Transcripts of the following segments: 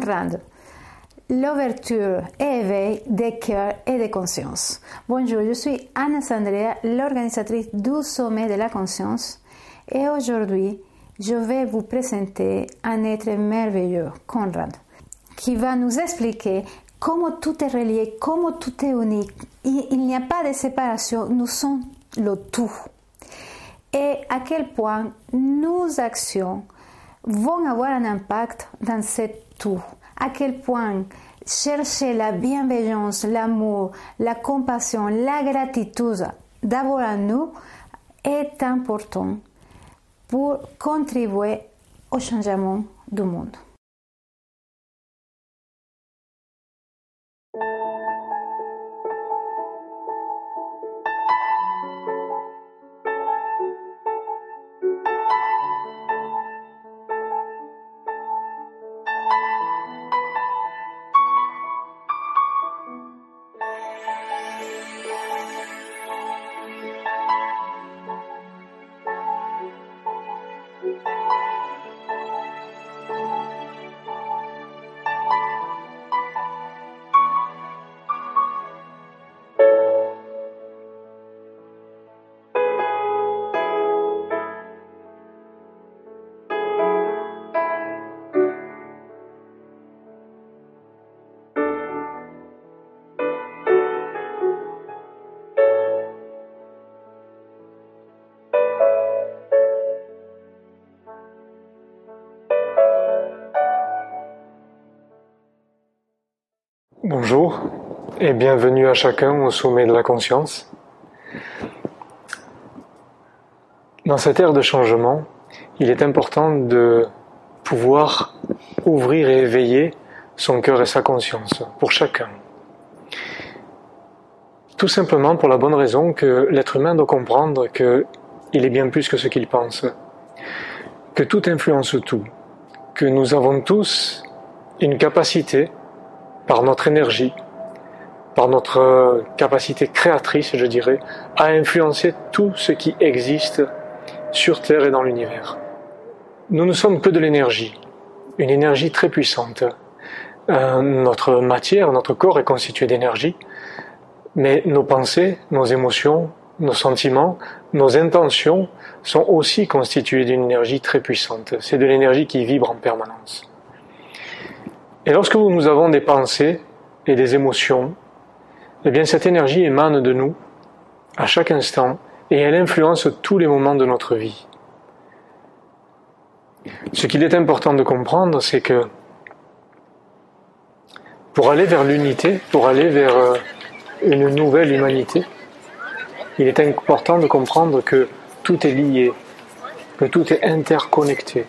Conrad. L'ouverture et éveil des cœurs et des consciences. Bonjour, je suis Anna Sandrea, l'organisatrice du Sommet de la Conscience, et aujourd'hui, je vais vous présenter un être merveilleux, Conrad, qui va nous expliquer comment tout est relié, comment tout est unique. Il n'y a pas de séparation, nous sommes le tout. Et à quel point nos actions vont avoir un impact dans ce tout. À quel point chercher la bienveillance, l'amour, la compassion, la gratitude d'abord à nous est important pour contribuer au changement du monde. Bonjour et bienvenue à chacun au sommet de la conscience. Dans cette ère de changement, il est important de pouvoir ouvrir et éveiller son cœur et sa conscience pour chacun. Tout simplement pour la bonne raison que l'être humain doit comprendre qu'il est bien plus que ce qu'il pense, que tout influence tout, que nous avons tous une capacité par notre énergie, par notre capacité créatrice, je dirais, à influencer tout ce qui existe sur Terre et dans l'univers. Nous ne sommes que de l'énergie, une énergie très puissante. Euh, notre matière, notre corps est constitué d'énergie, mais nos pensées, nos émotions, nos sentiments, nos intentions sont aussi constitués d'une énergie très puissante. C'est de l'énergie qui vibre en permanence. Et lorsque nous avons des pensées et des émotions, eh bien cette énergie émane de nous à chaque instant et elle influence tous les moments de notre vie. Ce qu'il est important de comprendre, c'est que pour aller vers l'unité, pour aller vers euh, une nouvelle humanité, il est important de comprendre que tout est lié, que tout est interconnecté,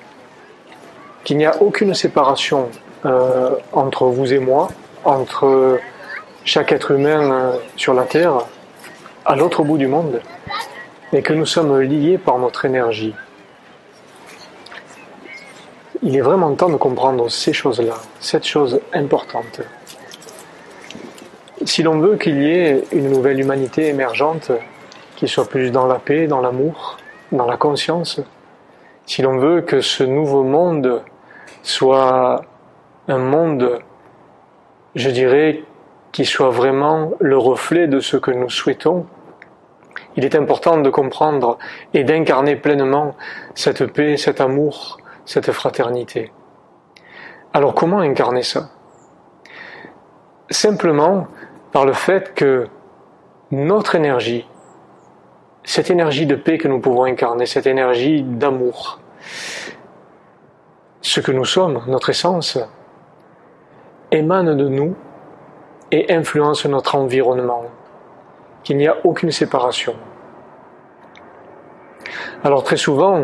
qu'il n'y a aucune séparation euh, entre vous et moi, entre chaque être humain euh, sur la Terre, à l'autre bout du monde, et que nous sommes liés par notre énergie. Il est vraiment temps de comprendre ces choses-là, cette chose importante. Si l'on veut qu'il y ait une nouvelle humanité émergente, qui soit plus dans la paix, dans l'amour, dans la conscience, si l'on veut que ce nouveau monde soit un monde, je dirais, qui soit vraiment le reflet de ce que nous souhaitons, il est important de comprendre et d'incarner pleinement cette paix, cet amour, cette fraternité. Alors comment incarner ça? Simplement par le fait que notre énergie, cette énergie de paix que nous pouvons incarner, cette énergie d'amour, ce que nous sommes, notre essence, émane de nous et influence notre environnement, qu'il n'y a aucune séparation. Alors très souvent,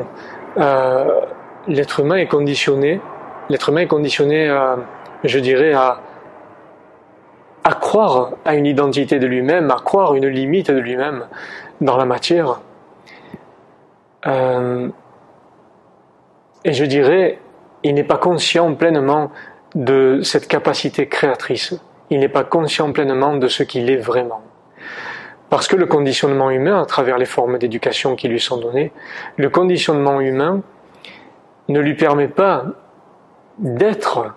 euh, l'être humain est conditionné, l'être humain est conditionné, à, je dirais, à, croire à une identité de lui-même, à croire une limite de lui-même dans la matière. Euh, et je dirais, il n'est pas conscient pleinement de cette capacité créatrice. Il n'est pas conscient pleinement de ce qu'il est vraiment. Parce que le conditionnement humain, à travers les formes d'éducation qui lui sont données, le conditionnement humain ne lui permet pas d'être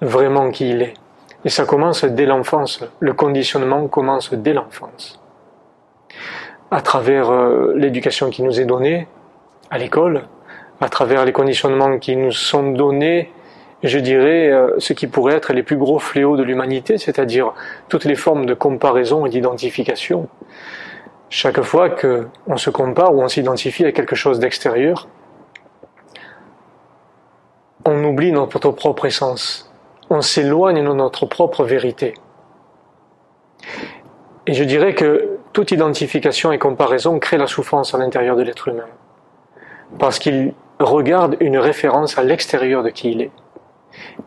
vraiment qui il est. Et ça commence dès l'enfance. Le conditionnement commence dès l'enfance. À travers euh, l'éducation qui nous est donnée à l'école, à travers les conditionnements qui nous sont donnés, je dirais, euh, ce qui pourrait être les plus gros fléaux de l'humanité, c'est-à-dire toutes les formes de comparaison et d'identification. Chaque fois qu'on se compare ou on s'identifie à quelque chose d'extérieur, on oublie notre propre essence, on s'éloigne de notre propre vérité. Et je dirais que toute identification et comparaison crée la souffrance à l'intérieur de l'être humain, parce qu'il regarde une référence à l'extérieur de qui il est,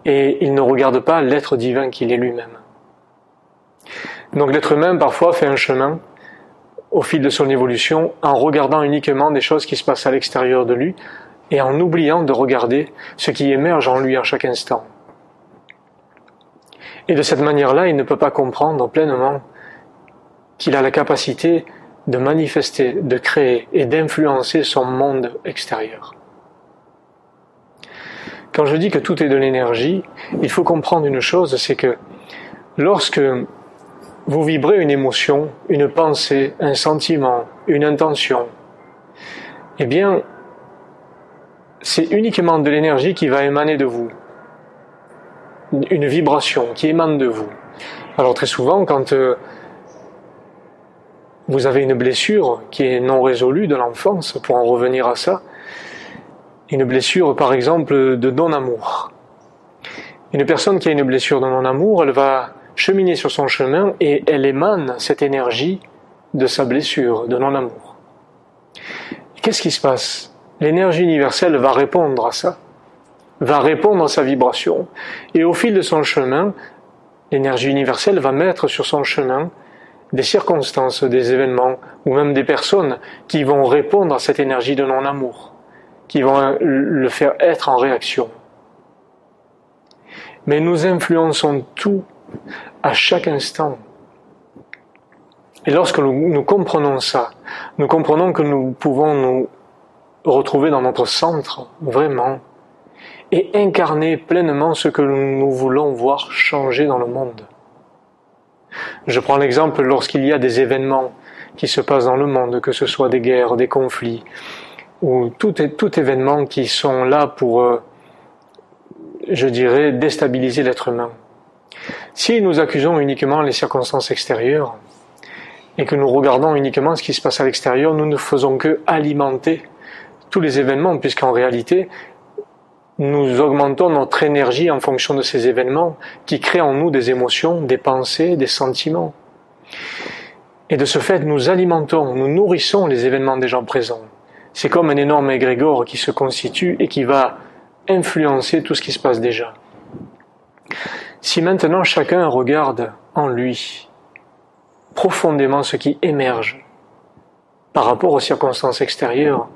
et il ne regarde pas l'être divin qu'il est lui-même. Donc l'être humain parfois fait un chemin au fil de son évolution en regardant uniquement des choses qui se passent à l'extérieur de lui et en oubliant de regarder ce qui émerge en lui à chaque instant. Et de cette manière-là, il ne peut pas comprendre pleinement qu'il a la capacité de manifester, de créer et d'influencer son monde extérieur. Quand je dis que tout est de l'énergie, il faut comprendre une chose, c'est que lorsque vous vibrez une émotion, une pensée, un sentiment, une intention, eh bien, c'est uniquement de l'énergie qui va émaner de vous. Une vibration qui émane de vous. Alors très souvent, quand euh, vous avez une blessure qui est non résolue de l'enfance, pour en revenir à ça, une blessure par exemple de non-amour. Une personne qui a une blessure de non-amour, elle va cheminer sur son chemin et elle émane cette énergie de sa blessure, de non-amour. Qu'est-ce qui se passe? L'énergie universelle va répondre à ça, va répondre à sa vibration, et au fil de son chemin, l'énergie universelle va mettre sur son chemin des circonstances, des événements, ou même des personnes qui vont répondre à cette énergie de non-amour, qui vont le faire être en réaction. Mais nous influençons tout à chaque instant. Et lorsque nous, comprenons ça, nous comprenons que nous pouvons nous retrouver dans notre centre, vraiment, et incarner pleinement ce que nous voulons voir changer dans le monde. Je prends l'exemple lorsqu'il y a des événements qui se passent dans le monde, que ce soit des guerres, des conflits, ou tout, tout événement qui sont là pour, euh, je dirais, déstabiliser l'être humain. Si nous accusons uniquement les circonstances extérieures et que nous regardons uniquement ce qui se passe à l'extérieur, nous ne faisons que alimenter tous les événements, puisqu'en réalité, nous augmentons notre énergie en fonction de ces événements qui créent en nous des émotions, des pensées, des sentiments. Et de ce fait, nous alimentons, nous nourrissons les événements des gens présents. C'est comme un énorme égrégore qui se constitue et qui va influencer tout ce qui se passe déjà. Si maintenant chacun regarde en lui profondément ce qui émerge par rapport aux circonstances extérieures,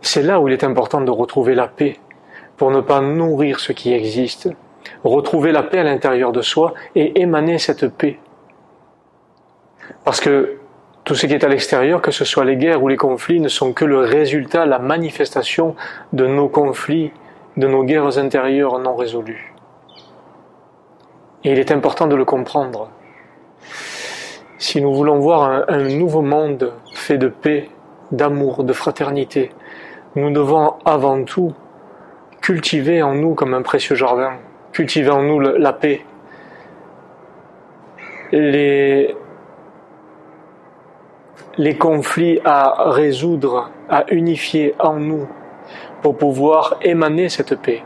c'est là où il est important de retrouver la paix pour ne pas nourrir ce qui existe, retrouver la paix à l'intérieur de soi et émaner cette paix. Parce que tout ce qui est à l'extérieur, que ce soit les guerres ou les conflits, ne sont que le résultat, la manifestation de nos conflits, de nos guerres intérieures non résolues. Et il est important de le comprendre. Si nous voulons voir un, nouveau monde fait de paix, d'amour, de fraternité, nous devons avant tout cultiver en nous comme un précieux jardin, cultiver en nous la paix. Les, les conflits à résoudre, à unifier en nous pour pouvoir émaner cette paix.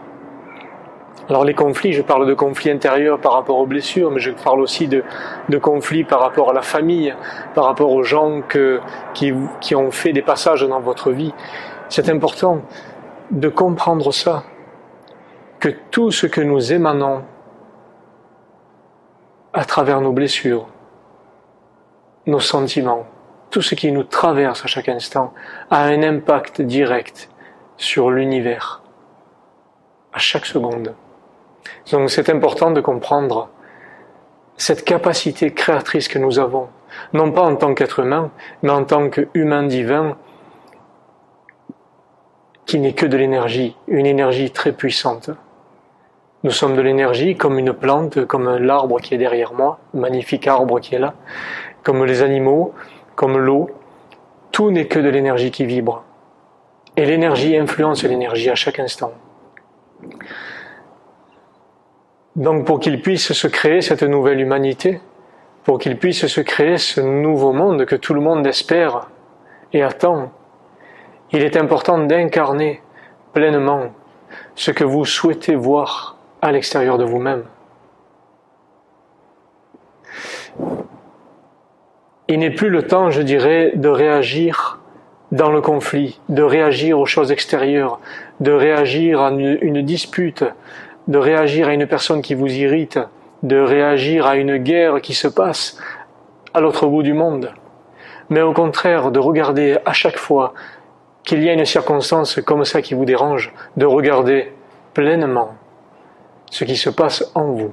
Alors les conflits, je parle de conflits intérieurs par rapport aux blessures, mais je parle aussi de, conflits par rapport à la famille, par rapport aux gens qui, qui ont fait des passages dans votre vie. C'est important de comprendre ça, que tout ce que nous émanons à travers nos blessures, nos sentiments, tout ce qui nous traverse à chaque instant a un impact direct sur l'univers, à chaque seconde. Donc c'est important de comprendre cette capacité créatrice que nous avons, non pas en tant qu'être humain, mais en tant qu'humain divin, qui n'est que de l'énergie, une énergie très puissante. Nous sommes de l'énergie comme une plante, comme l'arbre qui est derrière moi, magnifique arbre qui est là, comme les animaux, comme l'eau. Tout n'est que de l'énergie qui vibre. Et l'énergie influence l'énergie à chaque instant. Donc pour qu'il puisse se créer cette nouvelle humanité, pour qu'il puisse se créer ce nouveau monde que tout le monde espère et attend, il est important d'incarner pleinement ce que vous souhaitez voir à l'extérieur de vous-même. Il n'est plus le temps, je dirais, de réagir dans le conflit, de réagir aux choses extérieures, de réagir à une, dispute, de réagir à une personne qui vous irrite, de réagir à une guerre qui se passe à l'autre bout du monde, mais au contraire de regarder à chaque fois qu'il y a une circonstance comme ça qui vous dérange, de regarder pleinement ce qui se passe en vous,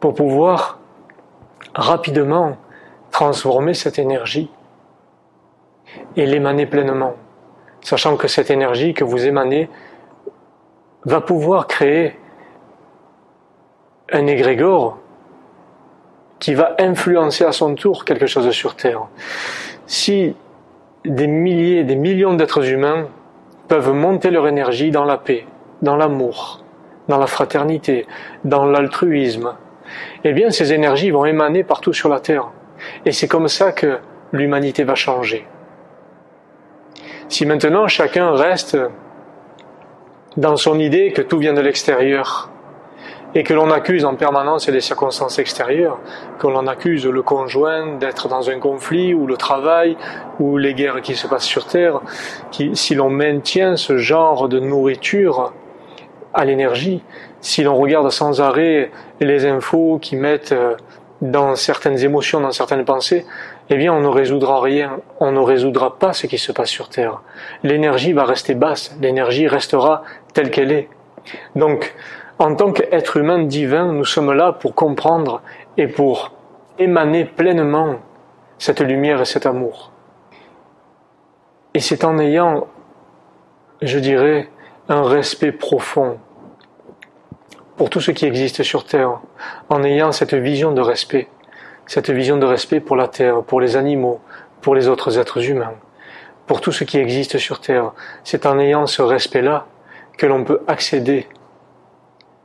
pour pouvoir rapidement transformer cette énergie et l'émaner pleinement, sachant que cette énergie que vous émanez va pouvoir créer un égrégore qui va influencer à son tour quelque chose sur Terre. Si des milliers, des millions d'êtres humains peuvent monter leur énergie dans la paix, dans l'amour, dans la fraternité, dans l'altruisme, eh bien ces énergies vont émaner partout sur la Terre. Et c'est comme ça que l'humanité va changer. Si maintenant chacun reste dans son idée que tout vient de l'extérieur et que l'on accuse en permanence les circonstances extérieures, que l'on accuse le conjoint d'être dans un conflit ou le travail ou les guerres qui se passent sur Terre, si l'on maintient ce genre de nourriture à l'énergie, si l'on regarde sans arrêt les infos qui mettent euh, dans certaines émotions, dans certaines pensées, eh bien on ne résoudra rien, on ne résoudra pas ce qui se passe sur Terre. L'énergie va rester basse, l'énergie restera telle qu'elle est. Donc, en tant qu'être humain divin, nous sommes là pour comprendre et pour émaner pleinement cette lumière et cet amour. Et c'est en ayant, je dirais, un respect profond pour tout ce qui existe sur Terre, en ayant cette vision de respect, cette vision de respect pour la Terre, pour les animaux, pour les autres êtres humains, pour tout ce qui existe sur Terre. C'est en ayant ce respect-là que l'on peut accéder,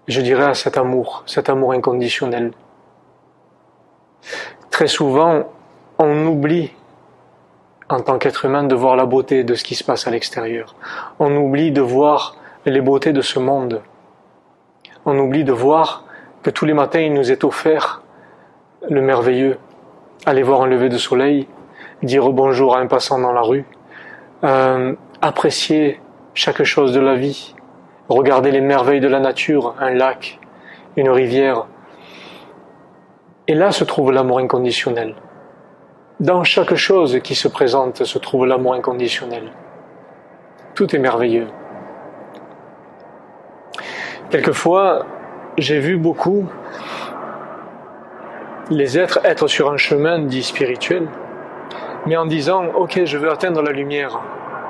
je dirais, à cet amour, cet amour inconditionnel. Très souvent, on oublie en tant qu'être humain de voir la beauté de ce qui se passe à l'extérieur. On oublie de voir les beautés de ce monde on oublie de voir que tous les matins il nous est offert le merveilleux. Aller voir un lever de soleil, dire bonjour à un passant dans la rue, euh, apprécier chaque chose de la vie, regarder les merveilles de la nature, un lac, une rivière. Et là se trouve l'amour inconditionnel. Dans chaque chose qui se présente se trouve l'amour inconditionnel. Tout est merveilleux. Quelquefois, j'ai vu beaucoup les êtres être sur un chemin dit spirituel, mais en disant Ok, je veux atteindre la lumière,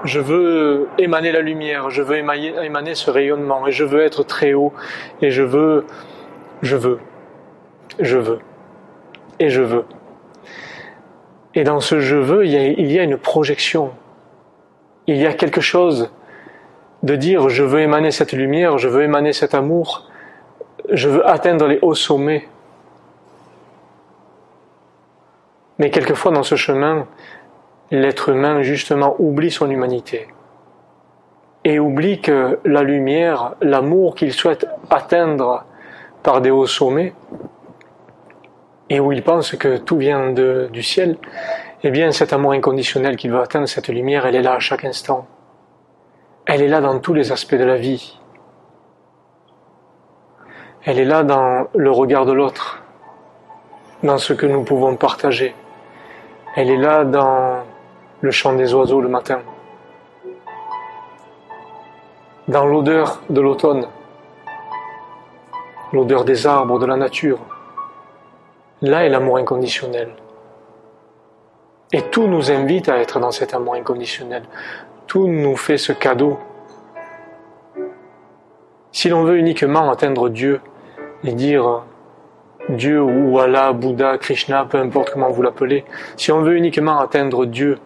je veux émaner la lumière, je veux émaner, ce rayonnement, et je veux être très haut, et je veux, je veux, je veux, et je veux. Et dans ce je veux, il y a, il y a une projection, il y a quelque chose de dire je veux émaner cette lumière, je veux émaner cet amour, je veux atteindre les hauts sommets. Mais quelquefois dans ce chemin, l'être humain justement oublie son humanité et oublie que la lumière, l'amour qu'il souhaite atteindre par des hauts sommets, et où il pense que tout vient du ciel, eh bien cet amour inconditionnel qu'il veut atteindre, cette lumière, elle est là à chaque instant. Elle est là dans tous les aspects de la vie. Elle est là dans le regard de l'autre, dans ce que nous pouvons partager. Elle est là dans le chant des oiseaux le matin, dans l'odeur de l'automne, l'odeur des arbres, de la nature. Là est l'amour inconditionnel. Et tout nous invite à être dans cet amour inconditionnel tout nous fait ce cadeau. Si l'on veut uniquement atteindre Dieu et dire Dieu ou Allah, Bouddha, Krishna, peu importe comment vous l'appelez, si on veut uniquement atteindre Dieu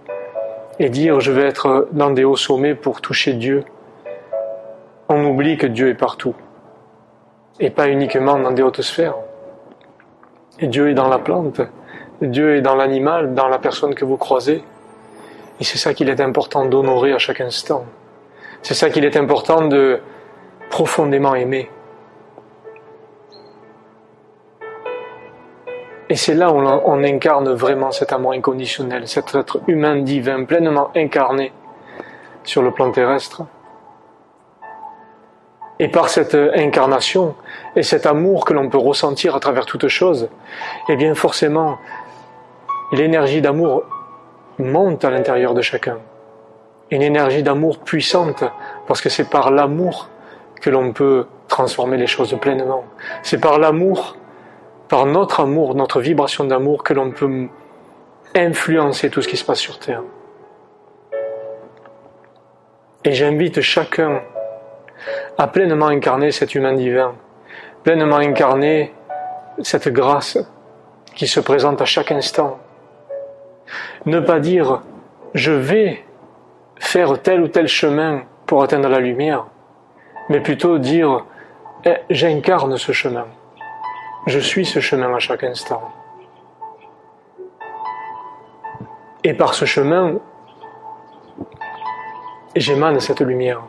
et dire je vais être dans des hauts sommets pour toucher Dieu, on oublie que Dieu est partout et pas uniquement dans des hautes sphères. Et Dieu est dans la plante, Dieu est dans l'animal, dans la personne que vous croisez. Et c'est ça qu'il est important d'honorer à chaque instant. C'est ça qu'il est important de profondément aimer. Et c'est là où on, incarne vraiment cet amour inconditionnel, cet être humain divin pleinement incarné sur le plan terrestre. Et par cette incarnation et cet amour que l'on peut ressentir à travers toute chose, eh bien forcément, l'énergie d'amour monte à l'intérieur de chacun. Une énergie d'amour puissante, parce que c'est par l'amour que l'on peut transformer les choses pleinement. C'est par l'amour, par notre amour, notre vibration d'amour, que l'on peut influencer tout ce qui se passe sur Terre. Et j'invite chacun à pleinement incarner cet humain divin, pleinement incarner cette grâce qui se présente à chaque instant. Ne pas dire je vais faire tel ou tel chemin pour atteindre la lumière, mais plutôt dire eh, j'incarne ce chemin, je suis ce chemin à chaque instant. Et par ce chemin, j'émane cette lumière.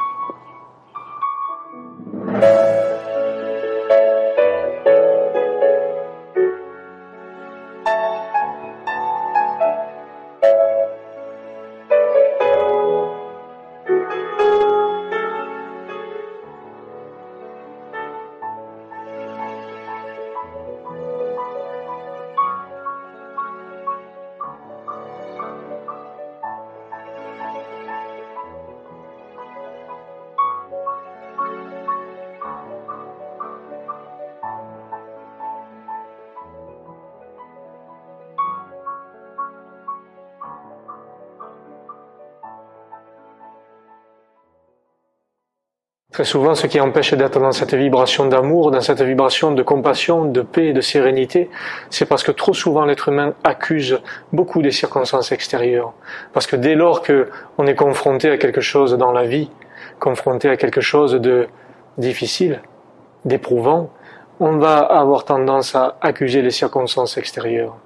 Très souvent, ce qui empêche d'être dans cette vibration d'amour, dans cette vibration de compassion, de paix de sérénité, c'est parce que trop souvent l'être humain accuse beaucoup des circonstances extérieures. Parce que dès lors qu'on est confronté à quelque chose dans la vie, confronté à quelque chose de difficile, d'éprouvant, on va avoir tendance à accuser les circonstances extérieures.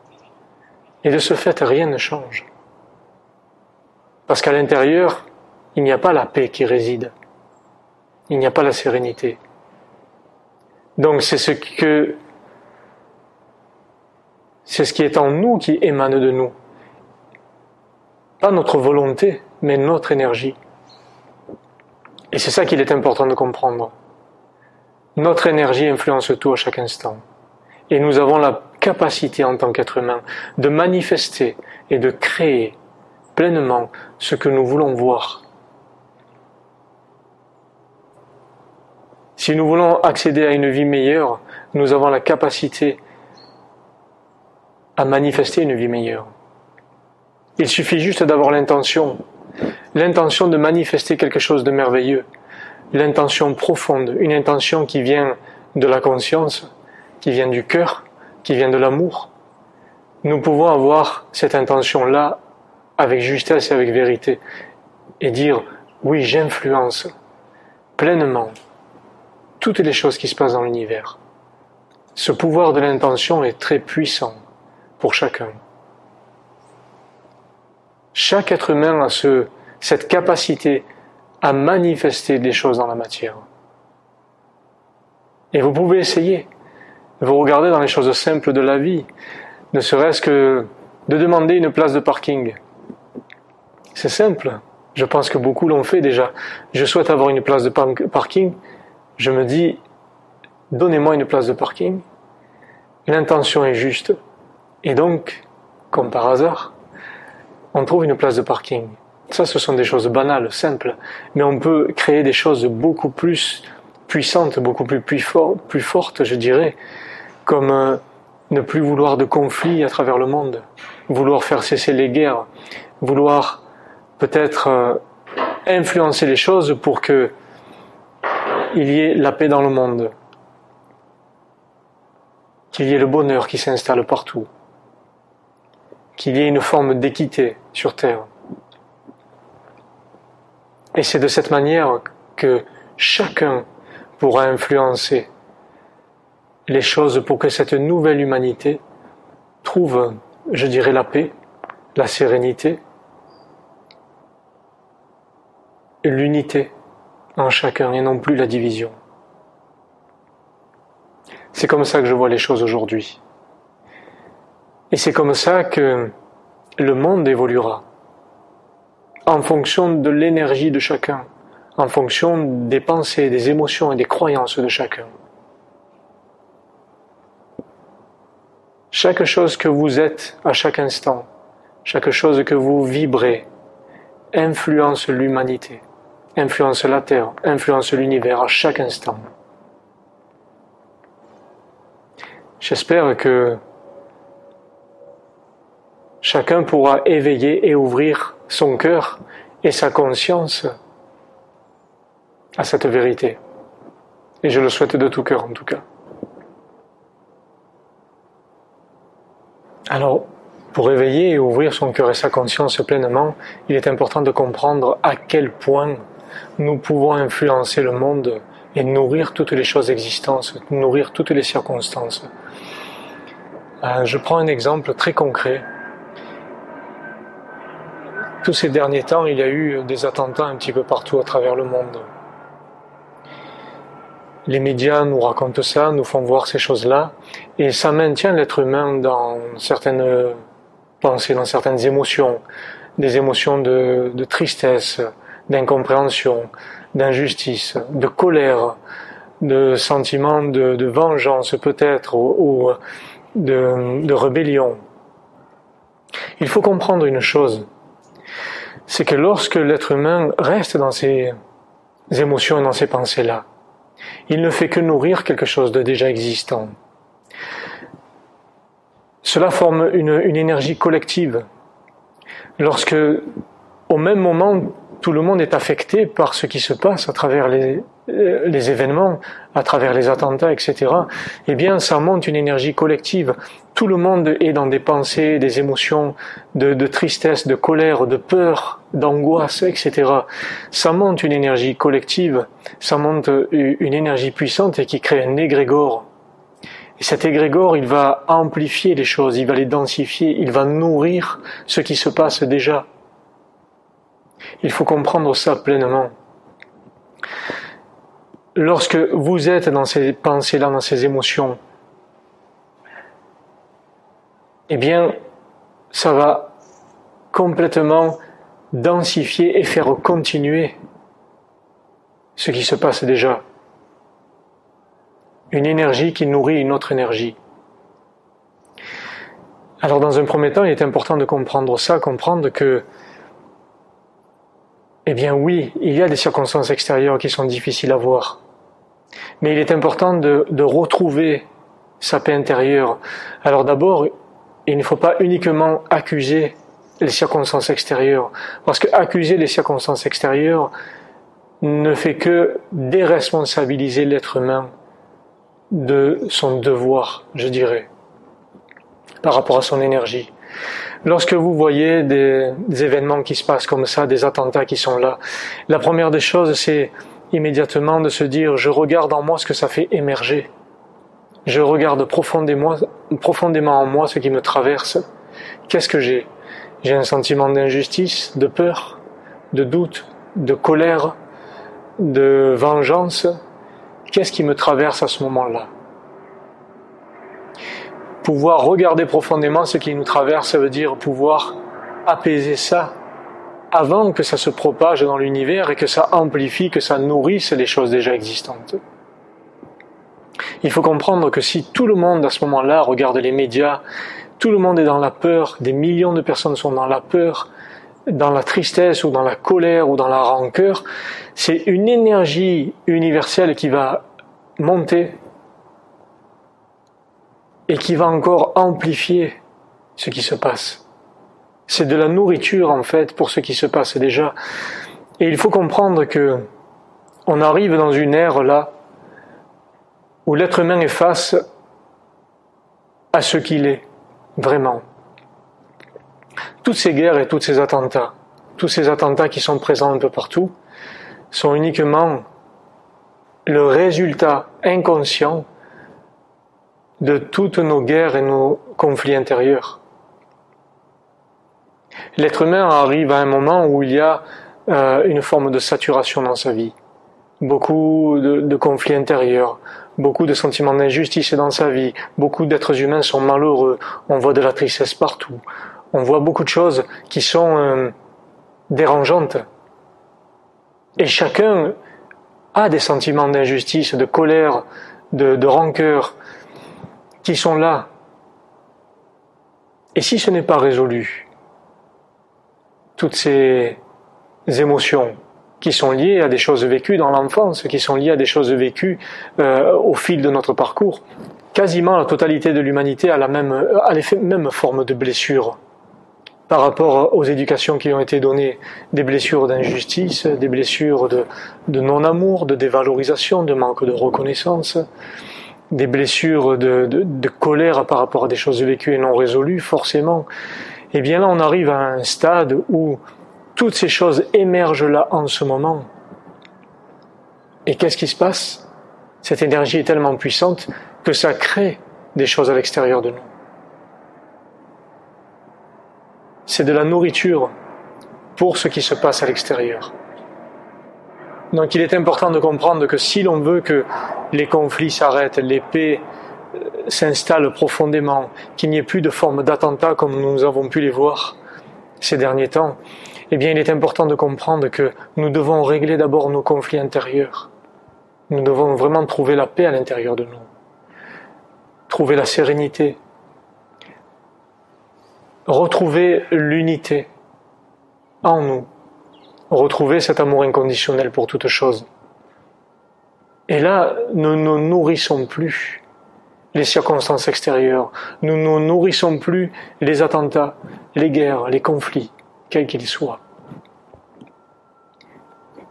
Et de ce fait, rien ne change. Parce qu'à l'intérieur, il n'y a pas la paix qui réside il n'y a pas la sérénité. Donc c'est ce que c'est ce qui est en nous qui émane de nous. Pas notre volonté, mais notre énergie. Et c'est ça qu'il est important de comprendre. Notre énergie influence tout à chaque instant. Et nous avons la capacité en tant qu'être humain de manifester et de créer pleinement ce que nous voulons voir Si nous voulons accéder à une vie meilleure, nous avons la capacité à manifester une vie meilleure. Il suffit juste d'avoir l'intention, l'intention de manifester quelque chose de merveilleux, l'intention profonde, une intention qui vient de la conscience, qui vient du cœur, qui vient de l'amour. Nous pouvons avoir cette intention-là avec justesse et avec vérité et dire oui, j'influence pleinement toutes les choses qui se passent dans l'univers. Ce pouvoir de l'intention est très puissant pour chacun. Chaque être humain a ce, cette capacité à manifester des choses dans la matière. Et vous pouvez essayer. Vous regardez dans les choses simples de la vie, ne serait-ce que de demander une place de parking. C'est simple. Je pense que beaucoup l'ont fait déjà. Je souhaite avoir une place de parking je me dis, donnez-moi une place de parking. L'intention est juste. Et donc, comme par hasard, on trouve une place de parking. Ça, ce sont des choses banales, simples. Mais on peut créer des choses beaucoup plus puissantes, beaucoup plus, plus, plus fortes, je dirais, comme euh, ne plus vouloir de conflits à travers le monde, vouloir faire cesser les guerres, vouloir peut-être euh, influencer les choses pour que il y ait la paix dans le monde, qu'il y ait le bonheur qui s'installe partout, qu'il y ait une forme d'équité sur Terre. Et c'est de cette manière que chacun pourra influencer les choses pour que cette nouvelle humanité trouve, je dirais, la paix, la sérénité, l'unité en chacun et non plus la division. C'est comme ça que je vois les choses aujourd'hui. Et c'est comme ça que le monde évoluera, en fonction de l'énergie de chacun, en fonction des pensées, des émotions et des croyances de chacun. Chaque chose que vous êtes à chaque instant, chaque chose que vous vibrez, influence l'humanité influence la Terre, influence l'univers à chaque instant. J'espère que chacun pourra éveiller et ouvrir son cœur et sa conscience à cette vérité. Et je le souhaite de tout cœur en tout cas. Alors, pour éveiller et ouvrir son cœur et sa conscience pleinement, il est important de comprendre à quel point nous pouvons influencer le monde et nourrir toutes les choses existantes, nourrir toutes les circonstances. Euh, je prends un exemple très concret. Tous ces derniers temps, il y a eu des attentats un petit peu partout à travers le monde. Les médias nous racontent ça, nous font voir ces choses-là, et ça maintient l'être humain dans certaines pensées, dans certaines émotions, des émotions de, de tristesse, d'incompréhension, d'injustice, de colère, de sentiments de, vengeance peut-être ou, de, rébellion. Il faut comprendre une chose, c'est que lorsque l'être humain reste dans ses émotions et dans ses pensées-là, il ne fait que nourrir quelque chose de déjà existant. Cela forme une énergie collective. Lorsque, au même moment, tout le monde est affecté par ce qui se passe à travers les, euh, événements, à travers les attentats, etc., eh bien, ça monte une énergie collective. Tout le monde est dans des pensées, des émotions de, tristesse, de colère, de peur, d'angoisse, etc. Ça monte une énergie collective, ça monte une énergie puissante et qui crée un égrégore. Et cet égrégore, il va amplifier les choses, il va les densifier, il va nourrir ce qui se passe déjà. Il faut comprendre ça pleinement. Lorsque vous êtes dans ces pensées-là, dans ces émotions, eh bien, ça va complètement densifier et faire continuer ce qui se passe déjà. Une énergie qui nourrit une autre énergie. Alors dans un premier temps, il est important de comprendre ça, comprendre que eh bien oui, il y a des circonstances extérieures qui sont difficiles à voir. Mais il est important de, retrouver sa paix intérieure. Alors d'abord, il ne faut pas uniquement accuser les circonstances extérieures, parce que accuser les circonstances extérieures ne fait que déresponsabiliser l'être humain de son devoir, je dirais, par rapport à son énergie. Lorsque vous voyez des, événements qui se passent comme ça, des attentats qui sont là, la première des choses, c'est immédiatement de se dire, je regarde en moi ce que ça fait émerger. Je regarde profondément, en moi ce qui me traverse. Qu'est-ce que j'ai? J'ai un sentiment d'injustice, de peur, de doute, de colère, de vengeance. Qu'est-ce qui me traverse à ce moment-là? Pouvoir regarder profondément ce qui nous traverse, ça veut dire pouvoir apaiser ça avant que ça se propage dans l'univers et que ça amplifie, que ça nourrisse les choses déjà existantes. Il faut comprendre que si tout le monde à ce moment-là regarde les médias, tout le monde est dans la peur, des millions de personnes sont dans la peur, dans la tristesse ou dans la colère ou dans la rancœur, c'est une énergie universelle qui va monter et qui va encore amplifier ce qui se passe. C'est de la nourriture en fait pour ce qui se passe déjà. Et il faut comprendre que on arrive dans une ère là où l'être humain est face à ce qu'il est vraiment. Toutes ces guerres et tous ces attentats, tous ces attentats qui sont présents un peu partout, sont uniquement le résultat inconscient de toutes nos guerres et nos conflits intérieurs. L'être humain arrive à un moment où il y a euh, une forme de saturation dans sa vie, beaucoup de, conflits intérieurs, beaucoup de sentiments d'injustice dans sa vie, beaucoup d'êtres humains sont malheureux, on voit de la tristesse partout, on voit beaucoup de choses qui sont euh, dérangeantes. Et chacun a des sentiments d'injustice, de colère, de, de rancœur, qui sont là. Et si ce n'est pas résolu, toutes ces émotions qui sont liées à des choses vécues dans l'enfance, qui sont liées à des choses vécues euh, au fil de notre parcours, quasiment la totalité de l'humanité a la même, les mêmes formes de blessures par rapport aux éducations qui ont été données, des blessures d'injustice, des blessures de non-amour, de dévalorisation, de manque de reconnaissance, des blessures de, de, colère par rapport à des choses vécues et non résolues, forcément, eh bien là on arrive à un stade où toutes ces choses émergent là en ce moment. Et qu'est-ce qui se passe? Cette énergie est tellement puissante que ça crée des choses à l'extérieur de nous. C'est de la nourriture pour ce qui se passe à l'extérieur. Donc il est important de comprendre que si l'on veut que les conflits s'arrêtent, les paix euh, s'installent profondément, qu'il n'y ait plus de forme d'attentat comme nous avons pu les voir ces derniers temps, eh bien il est important de comprendre que nous devons régler d'abord nos conflits intérieurs. Nous devons vraiment trouver la paix à l'intérieur de nous, trouver la sérénité, retrouver l'unité en nous, retrouver cet amour inconditionnel pour toute chose. Et là, nous ne nourrissons plus les circonstances extérieures, nous ne nourrissons plus les attentats, les guerres, les conflits, quels qu'ils soient.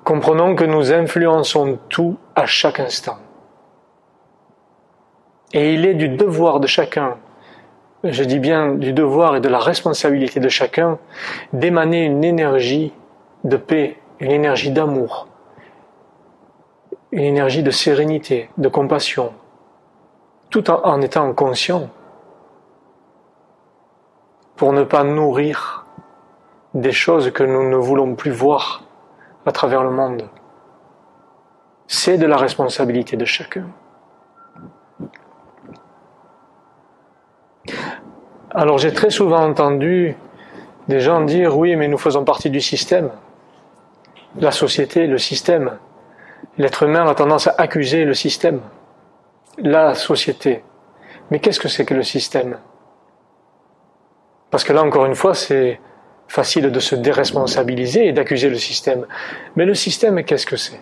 Comprenons que nous influençons tout à chaque instant. Et il est du devoir de chacun, je dis bien du devoir et de la responsabilité de chacun, d'émaner une énergie de paix, une énergie d'amour, une énergie de sérénité, de compassion, tout en, étant conscient pour ne pas nourrir des choses que nous ne voulons plus voir à travers le monde. C'est de la responsabilité de chacun. Alors j'ai très souvent entendu des gens dire oui mais nous faisons partie du système la société, le système. L'être humain a tendance à accuser le système, la société. Mais qu'est-ce que c'est que le système? Parce que là, encore une fois, c'est facile de se déresponsabiliser et d'accuser le système. Mais le système, qu'est-ce que c'est?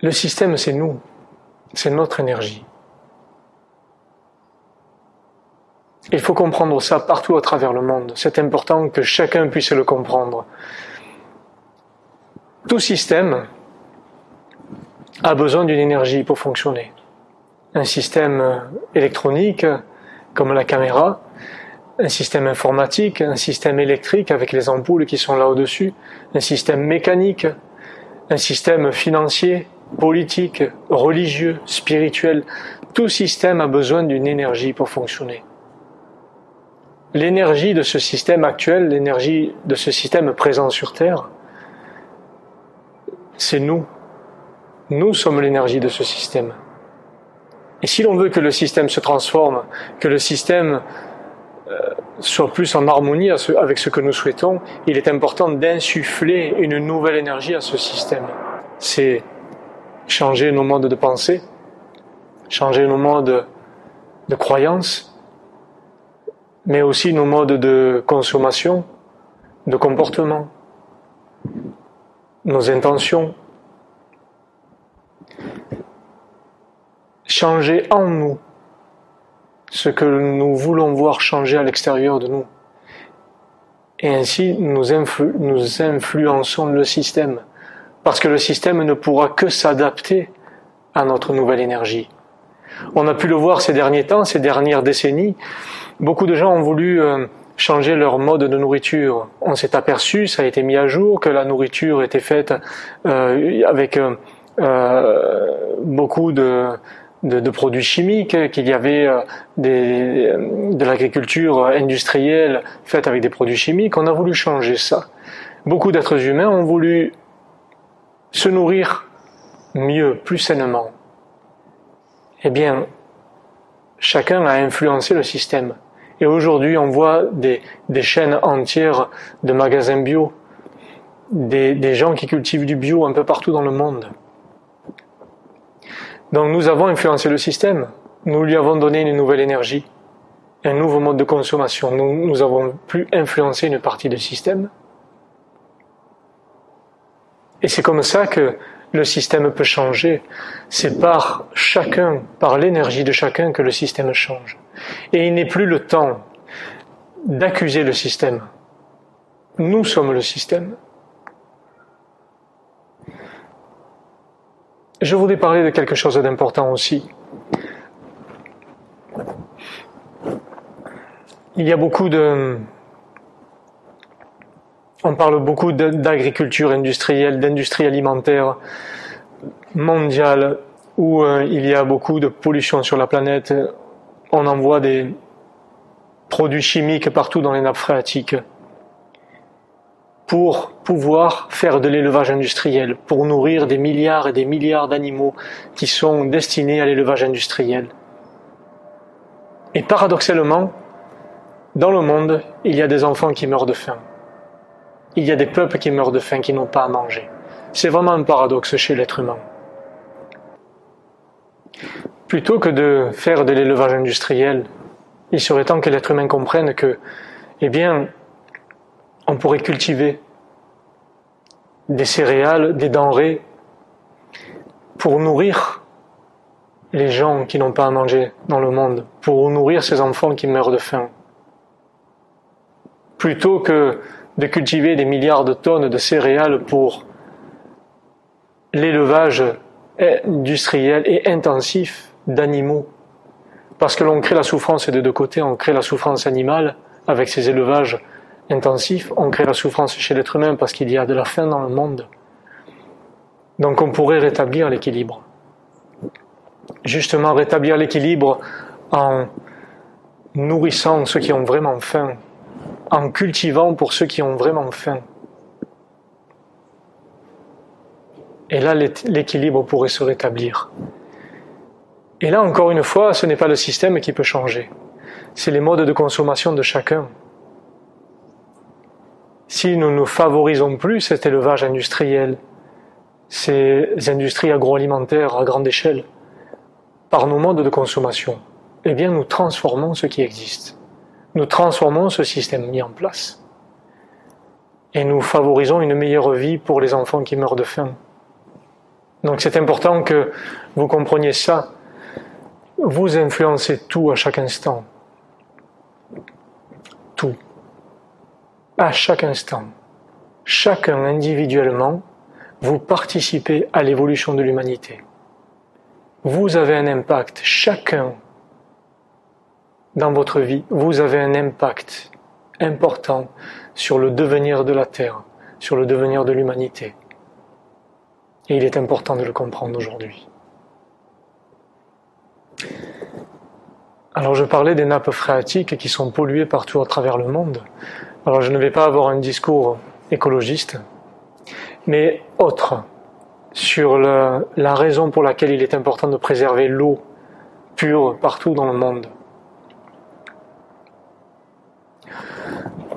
Le système, c'est nous, c'est notre énergie. Il faut comprendre ça partout à travers le monde. C'est important que chacun puisse le comprendre. Tout système a besoin d'une énergie pour fonctionner. Un système électronique, comme la caméra, un système informatique, un système électrique avec les ampoules qui sont là au-dessus, un système mécanique, un système financier, politique, religieux, spirituel. Tout système a besoin d'une énergie pour fonctionner l'énergie de ce système actuel, l'énergie de ce système présent sur Terre, c'est nous. Nous sommes l'énergie de ce système. Et si l'on veut que le système se transforme, que le système euh, soit plus en harmonie avec ce que nous souhaitons, il est important d'insuffler une nouvelle énergie à ce système. C'est changer nos modes de pensée, changer nos modes de croyance, mais aussi nos modes de consommation, de comportement, nos intentions. Changer en nous ce que nous voulons voir changer à l'extérieur de nous. Et ainsi, nous, influençons le système. Parce que le système ne pourra que s'adapter à notre nouvelle énergie. On a pu le voir ces derniers temps, ces dernières décennies. Beaucoup de gens ont voulu euh, changer leur mode de nourriture. On s'est aperçu, ça a été mis à jour, que la nourriture était faite euh, avec euh, beaucoup de, produits chimiques, qu'il y avait de l'agriculture industrielle faite avec des produits chimiques. On a voulu changer ça. Beaucoup d'êtres humains ont voulu se nourrir mieux, plus sainement. Eh bien, chacun a influencé le système. Et aujourd'hui, on voit des, chaînes entières de magasins bio, des, gens qui cultivent du bio un peu partout dans le monde. Donc nous avons influencé le système, nous lui avons donné une nouvelle énergie, un nouveau mode de consommation. Nous, avons plus influencé une partie du système. Et c'est comme ça que le système peut changer. C'est par chacun, par l'énergie de chacun que le système change. Et il n'est plus le temps d'accuser le système. Nous sommes le système. Je voudrais parler de quelque chose d'important aussi. Il y a beaucoup de, on parle beaucoup d'agriculture industrielle, d'industrie alimentaire mondiale, où euh, il y a beaucoup de pollution sur la planète. On envoie des produits chimiques partout dans les nappes phréatiques pour pouvoir faire de l'élevage industriel, pour nourrir des milliards et des milliards d'animaux qui sont destinés à l'élevage industriel. Et paradoxalement, dans le monde, il y a des enfants qui meurent de faim il y a des peuples qui meurent de faim, qui n'ont pas à manger. C'est vraiment un paradoxe chez l'être humain. Plutôt que de faire de l'élevage industriel, il serait temps que l'être humain comprenne que, eh bien, on pourrait cultiver des céréales, des denrées pour nourrir les gens qui n'ont pas à manger dans le monde, pour nourrir ces enfants qui meurent de faim. Plutôt que de cultiver des milliards de tonnes de céréales pour l'élevage industriel et intensif d'animaux. Parce que l'on crée la souffrance des deux côtés, on crée la souffrance animale avec ces élevages intensifs, on crée la souffrance chez l'être humain parce qu'il y a de la faim dans le monde. Donc on pourrait rétablir l'équilibre. Justement, rétablir l'équilibre en nourrissant ceux qui ont vraiment faim, en cultivant pour ceux qui ont vraiment faim. Et là, l'équilibre pourrait se rétablir. Et là, encore une fois, ce n'est pas le système qui peut changer, c'est les modes de consommation de chacun. Si nous ne favorisons plus cet élevage industriel, ces industries agroalimentaires à grande échelle, par nos modes de consommation, eh bien nous transformons ce qui existe nous transformons ce système mis en place. Et nous favorisons une meilleure vie pour les enfants qui meurent de faim. Donc c'est important que vous compreniez ça. Vous influencez tout à chaque instant. Tout. À chaque instant. Chacun individuellement, vous participez à l'évolution de l'humanité. Vous avez un impact, chacun dans votre vie, vous avez un impact important sur le devenir de la Terre, sur le devenir de l'humanité. Et il est important de le comprendre aujourd'hui. Alors je parlais des nappes phréatiques qui sont polluées partout à travers le monde. Alors je ne vais pas avoir un discours écologiste, mais autre sur la, raison pour laquelle il est important de préserver l'eau pure partout dans le monde.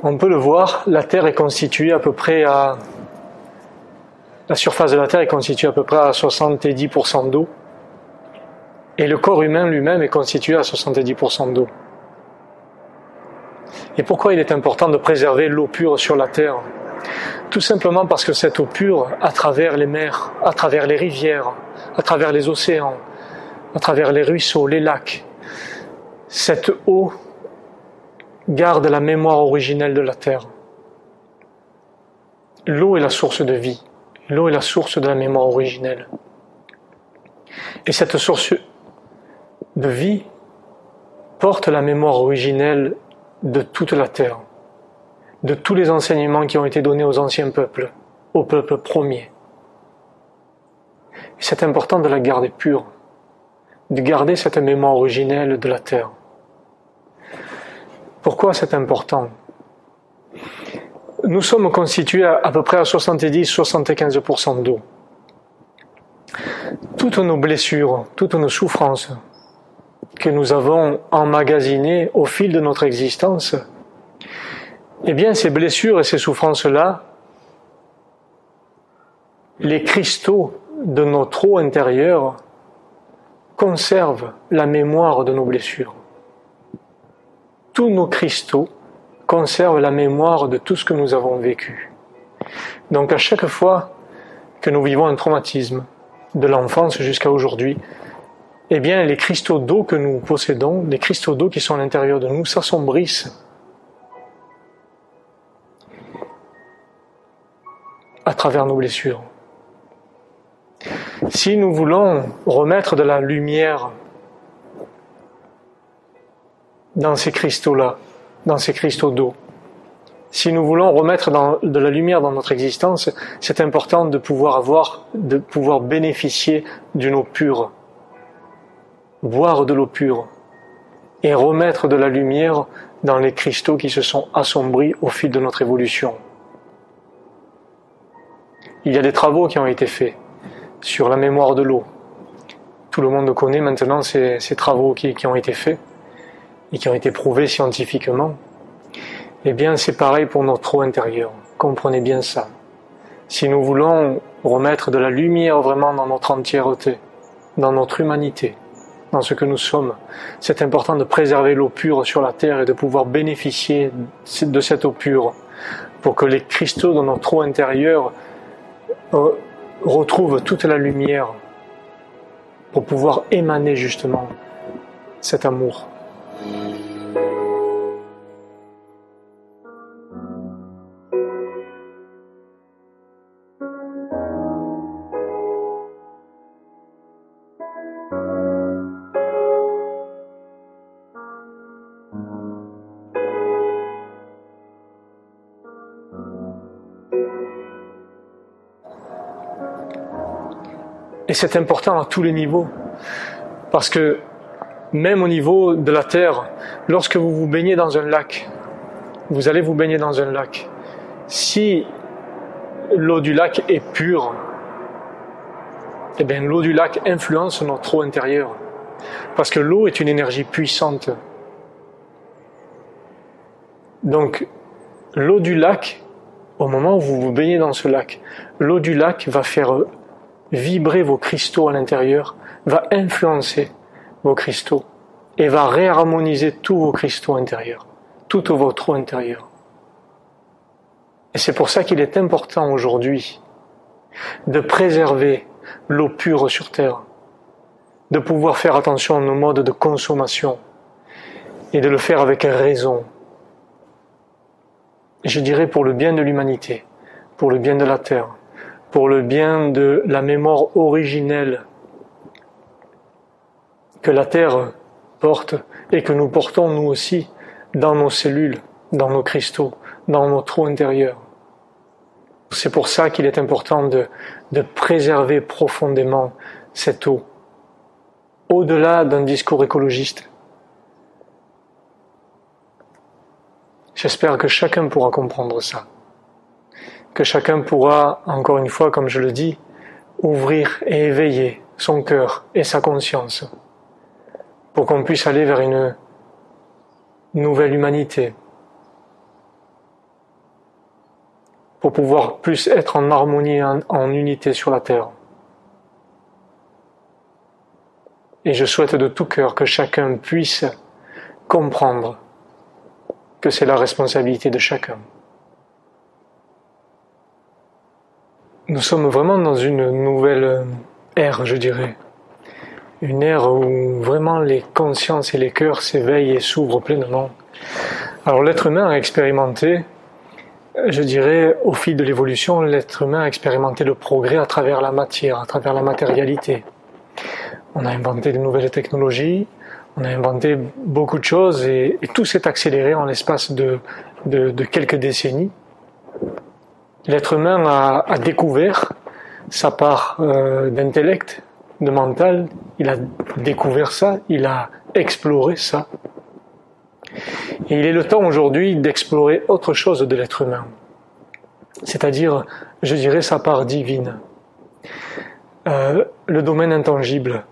on peut le voir, la Terre est constituée à peu près à. La surface de la Terre est constituée à peu près à 70% d'eau. Et le corps humain lui-même est constitué à 70% d'eau. Et pourquoi il est important de préserver l'eau pure sur la Terre? Tout simplement parce que cette eau pure, à travers les mers, à travers les rivières, à travers les océans, à travers les ruisseaux, les lacs, cette eau garde la mémoire originelle de la terre. l'eau est la source de vie, l'eau est la source de la mémoire originelle. Et cette source de vie porte la mémoire originelle de toute la terre, de tous les enseignements qui ont été donnés aux anciens peuples, au peuple premier. C'est important de la garder pure, de garder cette mémoire originelle de la terre. Pourquoi c'est important? Nous sommes constitués à, peu près à 70-75% d'eau. Toutes nos blessures, toutes nos souffrances que nous avons emmagasinées au fil de notre existence, eh bien ces blessures et ces souffrances-là, les cristaux de notre eau intérieure conservent la mémoire de nos blessures tous nos cristaux conservent la mémoire de tout ce que nous avons vécu. Donc à chaque fois que nous vivons un traumatisme, de l'enfance jusqu'à aujourd'hui, eh bien les cristaux d'eau que nous possédons, les cristaux d'eau qui sont à l'intérieur de nous, s'assombrissent à travers nos blessures. Si nous voulons remettre de la lumière dans ces cristaux-là, dans ces cristaux d'eau. Si nous voulons remettre de la lumière dans notre existence, c'est important de pouvoir avoir, de pouvoir bénéficier d'une eau pure, boire de l'eau pure et remettre de la lumière dans les cristaux qui se sont assombris au fil de notre évolution. Il y a des travaux qui ont été faits sur la mémoire de l'eau. Tout le monde connaît maintenant ces, travaux qui ont été faits et qui ont été prouvés scientifiquement, eh bien c'est pareil pour notre eau intérieure. Comprenez bien ça. Si nous voulons remettre de la lumière vraiment dans notre entièreté, dans notre humanité, dans ce que nous sommes, c'est important de préserver l'eau pure sur la terre et de pouvoir bénéficier de cette eau pure pour que les cristaux de notre eau intérieure euh, retrouvent toute la lumière pour pouvoir émaner justement cet amour. Et c'est important à tous les niveaux. Parce que même au niveau de la terre, lorsque vous vous baignez dans un lac, vous allez vous baigner dans un lac. Si l'eau du lac est pure, eh bien l'eau du lac influence notre eau intérieure. Parce que l'eau est une énergie puissante. Donc, l'eau du lac, au moment où vous vous baignez dans ce lac, l'eau du lac va faire vibrer vos cristaux à l'intérieur, va influencer vos cristaux et va réharmoniser tous vos cristaux intérieurs, tout votre eau intérieure. Et c'est pour ça qu'il est important aujourd'hui de préserver l'eau pure sur Terre, de pouvoir faire attention à nos modes de consommation et de le faire avec raison. Je dirais pour le bien de l'humanité, pour le bien de la Terre, pour le bien de la mémoire originelle que la Terre porte et que nous portons nous aussi dans nos cellules, dans nos cristaux, dans notre trous intérieur. C'est pour ça qu'il est important de, de préserver profondément cette eau, au-delà d'un discours écologiste. J'espère que chacun pourra comprendre ça que chacun pourra, encore une fois, comme je le dis, ouvrir et éveiller son cœur et sa conscience pour qu'on puisse aller vers une nouvelle humanité, pour pouvoir plus être en harmonie, en, unité sur la terre. Et je souhaite de tout cœur que chacun puisse comprendre que c'est la responsabilité de chacun. Nous sommes vraiment dans une nouvelle ère, je dirais. Une ère où vraiment les consciences et les cœurs s'éveillent et s'ouvrent pleinement. Alors l'être humain a expérimenté je dirais, au fil de l'évolution, l'être humain a expérimenté le progrès à travers la matière, à travers la matérialité. On a inventé de nouvelles technologies, on a inventé beaucoup de choses et, tout s'est accéléré en l'espace de, quelques décennies. L'être humain a, découvert sa part euh, d'intellect, de mental, il a découvert ça, il a exploré ça. Et il est le temps aujourd'hui d'explorer autre chose de l'être humain, c'est-à-dire, je dirais, sa part divine, euh, le domaine intangible.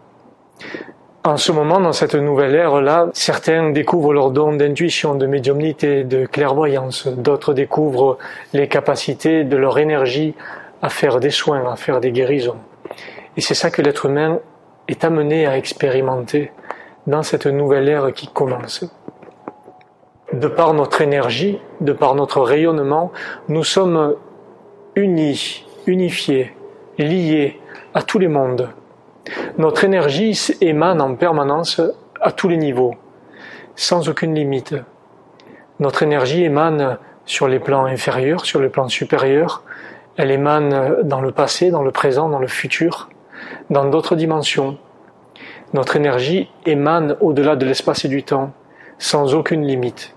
En ce moment, dans cette nouvelle ère-là, certains découvrent leur don d'intuition, de médiumnité, de clairvoyance, d'autres découvrent les capacités de leur énergie à faire des soins, à faire des guérisons. Et c'est ça que l'être humain est amené à expérimenter dans cette nouvelle ère qui commence de par notre énergie, de par notre rayonnement, nous sommes unis, unifiés, liés à tous les mondes. Notre énergie émane en permanence à tous les niveaux, sans aucune limite. Notre énergie émane sur les plans inférieurs, sur les plans supérieurs, elle émane dans le passé, dans le présent, dans le futur, dans d'autres dimensions. Notre énergie émane au-delà de l'espace et du temps, sans aucune limite.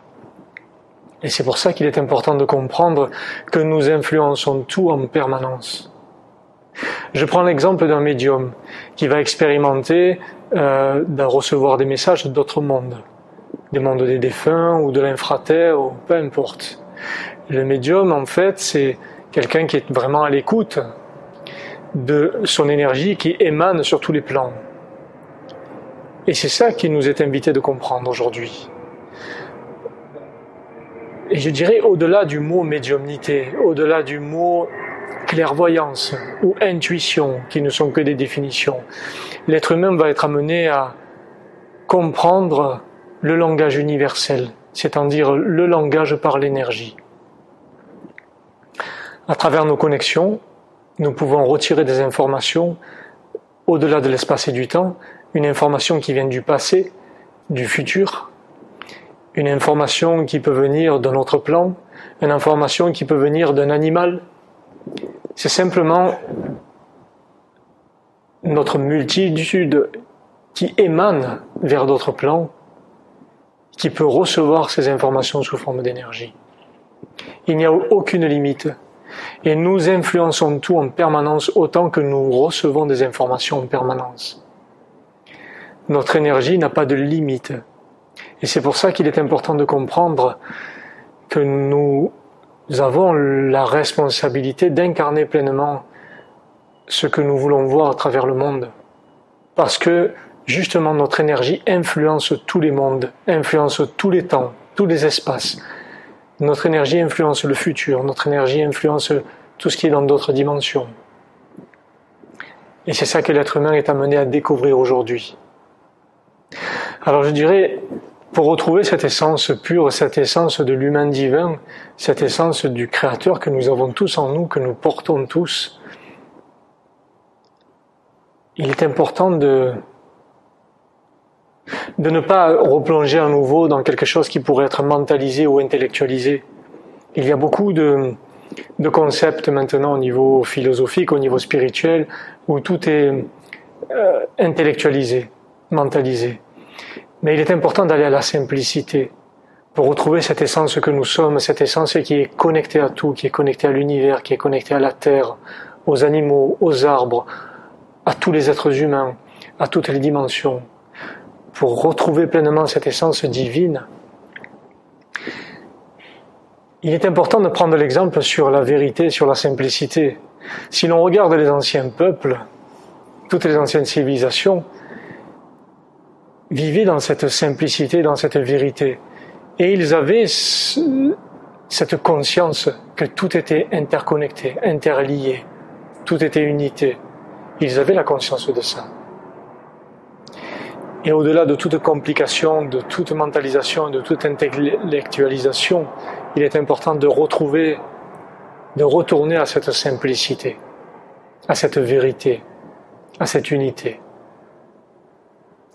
Et c'est pour ça qu'il est important de comprendre que nous influençons tout en permanence. Je prends l'exemple d'un médium qui va expérimenter euh, de recevoir des messages d'autres mondes, des mondes des défunts ou de l'infraterre, ou peu importe. Le médium, en fait, c'est quelqu'un qui est vraiment à l'écoute de son énergie qui émane sur tous les plans. Et c'est ça qui nous est invité de comprendre aujourd'hui. Et je dirais au-delà du mot médiumnité, au-delà du mot clairvoyance ou intuition, qui ne sont que des définitions, l'être humain va être amené à comprendre le langage universel, c'est-à-dire le langage par l'énergie. À travers nos connexions, nous pouvons retirer des informations au-delà de l'espace et du temps, une information qui vient du passé, du futur, une information qui peut venir d'un autre plan, une information qui peut venir d'un animal. C'est simplement notre multitude qui émane vers d'autres plans, qui peut recevoir ces informations sous forme d'énergie. Il n'y a aucune limite. Et nous influençons tout en permanence autant que nous recevons des informations en permanence. Notre énergie n'a pas de limite. Et c'est pour ça qu'il est important de comprendre que nous avons la responsabilité d'incarner pleinement ce que nous voulons voir à travers le monde. Parce que justement notre énergie influence tous les mondes, influence tous les temps, tous les espaces. Notre énergie influence le futur, notre énergie influence tout ce qui est dans d'autres dimensions. Et c'est ça que l'être humain est amené à découvrir aujourd'hui. Alors je dirais, pour retrouver cette essence pure, cette essence de l'humain divin, cette essence du Créateur que nous avons tous en nous, que nous portons tous, il est important de, de ne pas replonger à nouveau dans quelque chose qui pourrait être mentalisé ou intellectualisé. Il y a beaucoup de, de concepts maintenant au niveau philosophique, au niveau spirituel, où tout est euh, intellectualisé, mentalisé. Mais il est important d'aller à la simplicité pour retrouver cette essence que nous sommes, cette essence qui est connectée à tout, qui est connectée à l'univers, qui est connectée à la terre, aux animaux, aux arbres, à tous les êtres humains, à toutes les dimensions. Pour retrouver pleinement cette essence divine, il est important de prendre l'exemple sur la vérité, sur la simplicité. Si l'on regarde les anciens peuples, toutes les anciennes civilisations, vivaient dans cette simplicité, dans cette vérité. Et ils avaient cette conscience que tout était interconnecté, interlié, tout était unité. Ils avaient la conscience de ça. Et au-delà de toute complication, de toute mentalisation, de toute intellectualisation, il est important de retrouver, de retourner à cette simplicité, à cette vérité, à cette unité.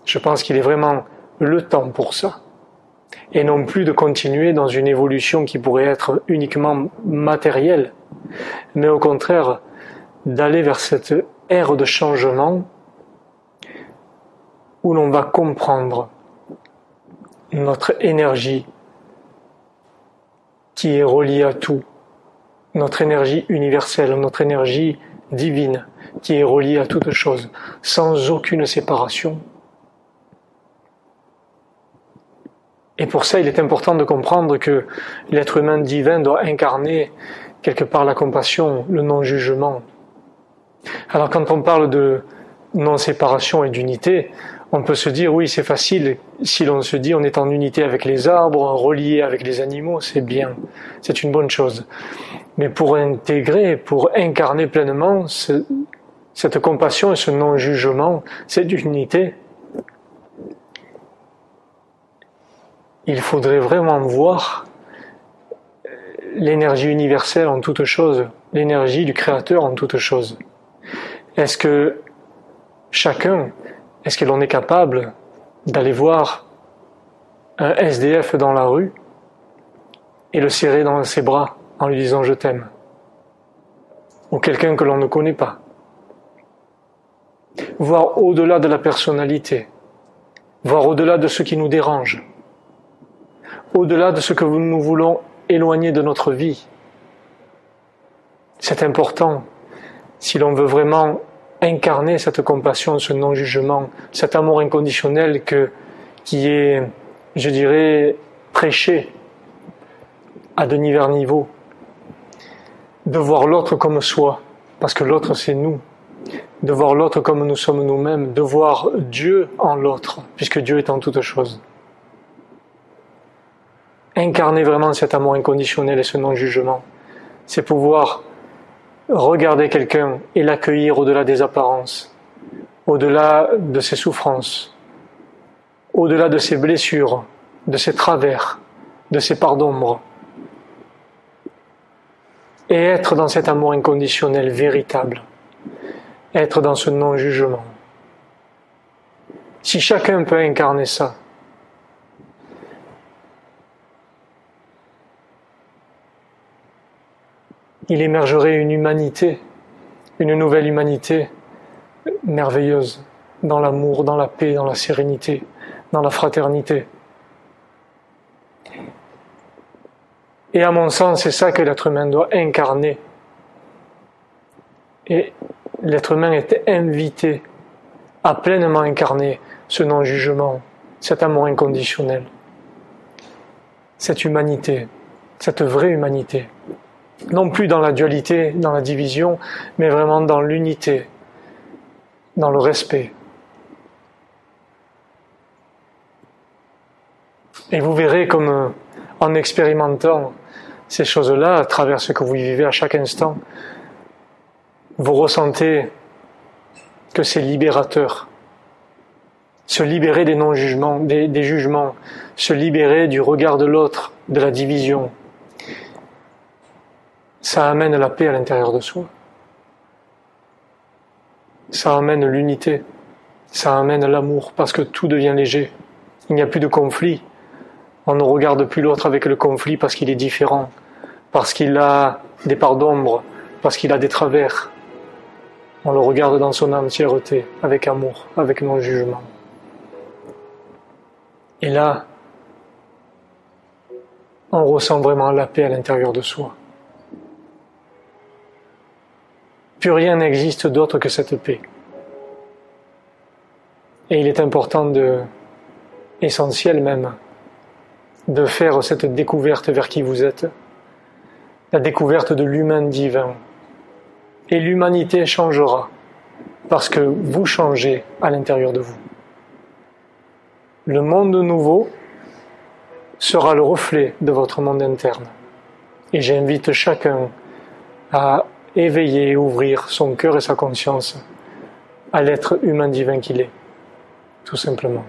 Je pense qu'il est vraiment le temps pour ça. et non plus de continuer dans une évolution qui pourrait être uniquement matérielle, mais au contraire d'aller vers cette ère de changement où l'on va comprendre notre énergie qui est reliée à tout, notre énergie universelle, notre énergie divine qui est reliée à toute chose, sans aucune séparation. Et pour ça, il est important de comprendre que l'être humain divin doit incarner quelque part la compassion, le non-jugement. Alors quand on parle de non-séparation et d'unité, on peut se dire oui, c'est facile si l'on se dit on est en unité avec les arbres, relié avec les animaux, c'est bien, c'est une bonne chose. Mais pour intégrer, pour incarner pleinement cette compassion et ce non-jugement, cette unité, il faudrait vraiment voir l'énergie universelle en toute chose, l'énergie du Créateur en toute chose. Est-ce que chacun, est-ce que l'on est capable d'aller voir un SDF dans la rue et le serrer dans ses bras en lui disant je t'aime Ou quelqu'un que l'on ne connaît pas? Voir au-delà de la personnalité, voir au-delà de ce qui nous dérange au-delà de ce que nous voulons éloigner de notre vie. C'est important si l'on veut vraiment incarner cette compassion, ce non-jugement, cet amour inconditionnel qui est, je dirais, prêché à de divers niveaux. De voir l'autre comme soi, parce que l'autre c'est nous. De voir l'autre comme nous sommes nous-mêmes, de voir Dieu en l'autre, puisque Dieu est en toute chose incarner vraiment cet amour inconditionnel et ce non-jugement. C'est pouvoir regarder quelqu'un et l'accueillir au-delà des apparences, au-delà de ses souffrances, au-delà de ses blessures, de ses travers, de ses parts d'ombre. Et être dans cet amour inconditionnel véritable, être dans ce non-jugement. Si chacun peut incarner ça, il émergerait une humanité, une nouvelle humanité merveilleuse, dans l'amour, dans la paix, dans la sérénité, dans la fraternité. Et à mon sens, c'est ça que l'être humain doit incarner. Et l'être humain est invité à pleinement incarner ce non-jugement, cet amour inconditionnel, cette humanité, cette vraie humanité non plus dans la dualité, dans la division, mais vraiment dans l'unité, dans le respect. Et vous verrez comme euh, en expérimentant ces choses-là, à travers ce que vous vivez à chaque instant, vous ressentez que c'est libérateur. Se libérer des non-jugements, des jugements, se libérer du regard de l'autre, de la division, ça amène la paix à l'intérieur de soi. Ça amène l'unité. Ça amène l'amour parce que tout devient léger. Il n'y a plus de conflit. On ne regarde plus l'autre avec le conflit parce qu'il est différent, parce qu'il a des parts d'ombre, parce qu'il a des travers. On le regarde dans son entièreté, avec amour, avec non-jugement. Et là, on ressent vraiment la paix à l'intérieur de soi. Plus rien n'existe d'autre que cette paix. Et il est important de, essentiel même, de faire cette découverte vers qui vous êtes, la découverte de l'humain divin. Et l'humanité changera parce que vous changez à l'intérieur de vous. Le monde nouveau sera le reflet de votre monde interne. Et j'invite chacun à éveiller et ouvrir son cœur et sa conscience à l'être humain divin qu'il est, tout simplement.